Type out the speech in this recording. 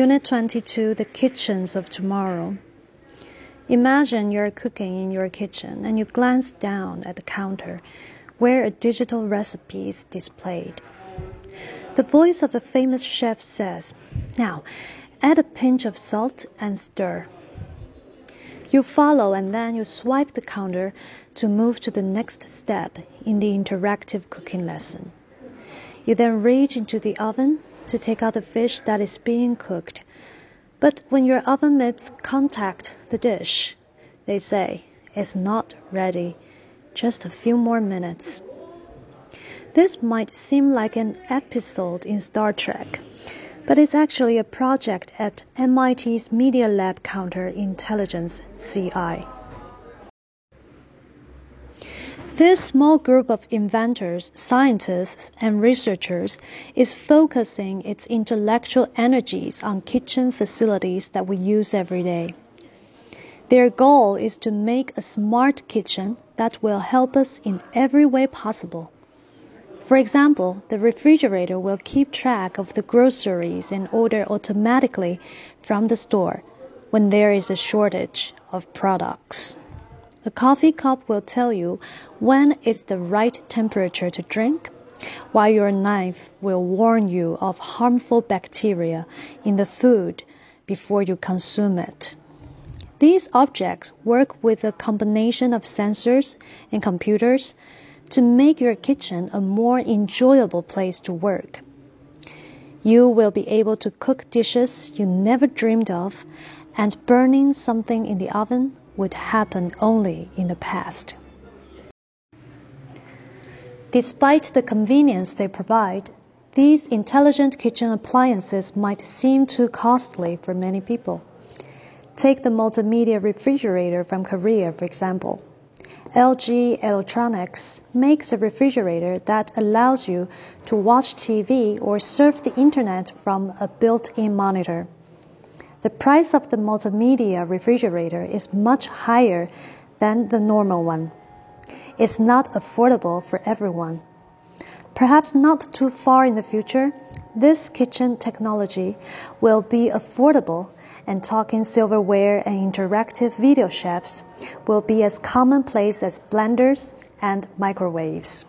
Unit 22 The Kitchens of Tomorrow. Imagine you're cooking in your kitchen and you glance down at the counter where a digital recipe is displayed. The voice of a famous chef says, Now, add a pinch of salt and stir. You follow and then you swipe the counter to move to the next step in the interactive cooking lesson. You then reach into the oven to take out the fish that is being cooked. But when your oven mates contact the dish, they say, it's not ready, just a few more minutes. This might seem like an episode in Star Trek, but it's actually a project at MIT's Media Lab Counterintelligence CI. This small group of inventors, scientists, and researchers is focusing its intellectual energies on kitchen facilities that we use every day. Their goal is to make a smart kitchen that will help us in every way possible. For example, the refrigerator will keep track of the groceries and order automatically from the store when there is a shortage of products. A coffee cup will tell you when it's the right temperature to drink, while your knife will warn you of harmful bacteria in the food before you consume it. These objects work with a combination of sensors and computers to make your kitchen a more enjoyable place to work. You will be able to cook dishes you never dreamed of, and burning something in the oven would happen only in the past. Despite the convenience they provide, these intelligent kitchen appliances might seem too costly for many people. Take the multimedia refrigerator from Korea, for example. LG Electronics makes a refrigerator that allows you to watch TV or surf the internet from a built in monitor. The price of the multimedia refrigerator is much higher than the normal one. It's not affordable for everyone. Perhaps not too far in the future, this kitchen technology will be affordable and talking silverware and interactive video chefs will be as commonplace as blenders and microwaves.